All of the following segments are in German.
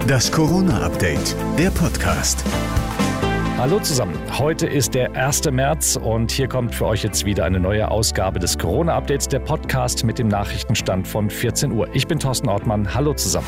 Das Corona-Update, der Podcast. Hallo zusammen. Heute ist der 1. März und hier kommt für euch jetzt wieder eine neue Ausgabe des Corona-Updates, der Podcast mit dem Nachrichtenstand von 14 Uhr. Ich bin Thorsten Ortmann. Hallo zusammen.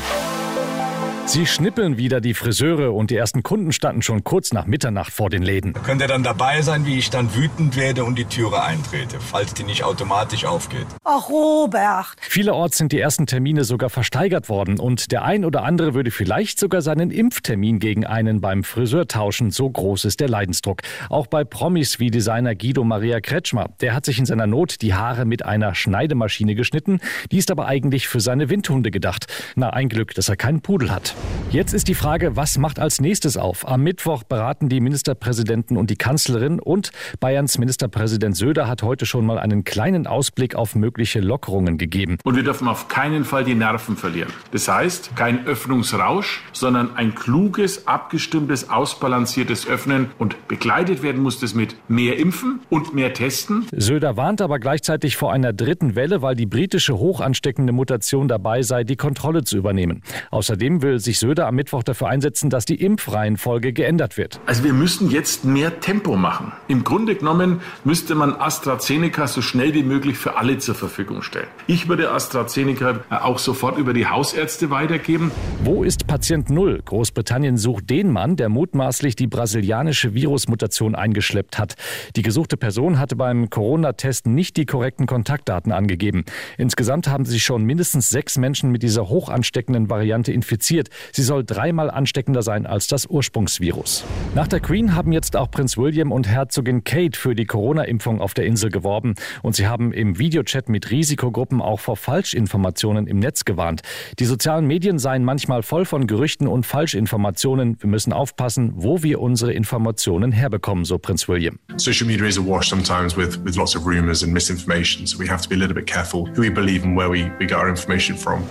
Sie schnippeln wieder die Friseure und die ersten Kunden standen schon kurz nach Mitternacht vor den Läden. Da könnt ihr dann dabei sein, wie ich dann wütend werde und die Türe eintrete, falls die nicht automatisch aufgeht. Ach, Robert. Vielerorts sind die ersten Termine sogar versteigert worden und der ein oder andere würde vielleicht sogar seinen Impftermin gegen einen beim Friseur tauschen. So groß ist der Leidensdruck. Auch bei Promis wie Designer Guido Maria Kretschmer. Der hat sich in seiner Not die Haare mit einer Schneidemaschine geschnitten. Die ist aber eigentlich für seine Windhunde gedacht. Na, ein Glück, dass er keinen Pudel hat. Jetzt ist die Frage, was macht als nächstes auf? Am Mittwoch beraten die Ministerpräsidenten und die Kanzlerin und Bayerns Ministerpräsident Söder hat heute schon mal einen kleinen Ausblick auf mögliche Lockerungen gegeben. Und wir dürfen auf keinen Fall die Nerven verlieren. Das heißt, kein Öffnungsrausch, sondern ein kluges, abgestimmtes, ausbalanciertes Öffnen und begleitet werden muss das mit mehr Impfen und mehr Testen. Söder warnt aber gleichzeitig vor einer dritten Welle, weil die britische hochansteckende Mutation dabei sei, die Kontrolle zu übernehmen. Außerdem will sich Söder am Mittwoch dafür einsetzen, dass die Impfreihenfolge geändert wird. Also wir müssen jetzt mehr Tempo machen. Im Grunde genommen müsste man AstraZeneca so schnell wie möglich für alle zur Verfügung stellen. Ich würde AstraZeneca auch sofort über die Hausärzte weitergeben. Wo ist Patient Null? Großbritannien sucht den Mann, der mutmaßlich die brasilianische Virusmutation eingeschleppt hat. Die gesuchte Person hatte beim Corona-Test nicht die korrekten Kontaktdaten angegeben. Insgesamt haben sich schon mindestens sechs Menschen mit dieser hoch ansteckenden Variante infiziert. Sie soll dreimal ansteckender sein als das Ursprungsvirus. Nach der Queen haben jetzt auch Prinz William und Herzogin Kate für die Corona-Impfung auf der Insel geworben. Und sie haben im Videochat mit Risikogruppen auch vor Falschinformationen im Netz gewarnt. Die sozialen Medien seien manchmal voll von Gerüchten und Falschinformationen. Wir müssen aufpassen, wo wir unsere Informationen herbekommen, so Prinz William. Social media is awash sometimes with, with lots of rumors and misinformation, so we have to be a little bit careful who we believe and where we, we get our information from.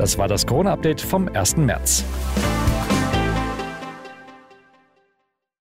Das war das Corona-Update vom 1. März.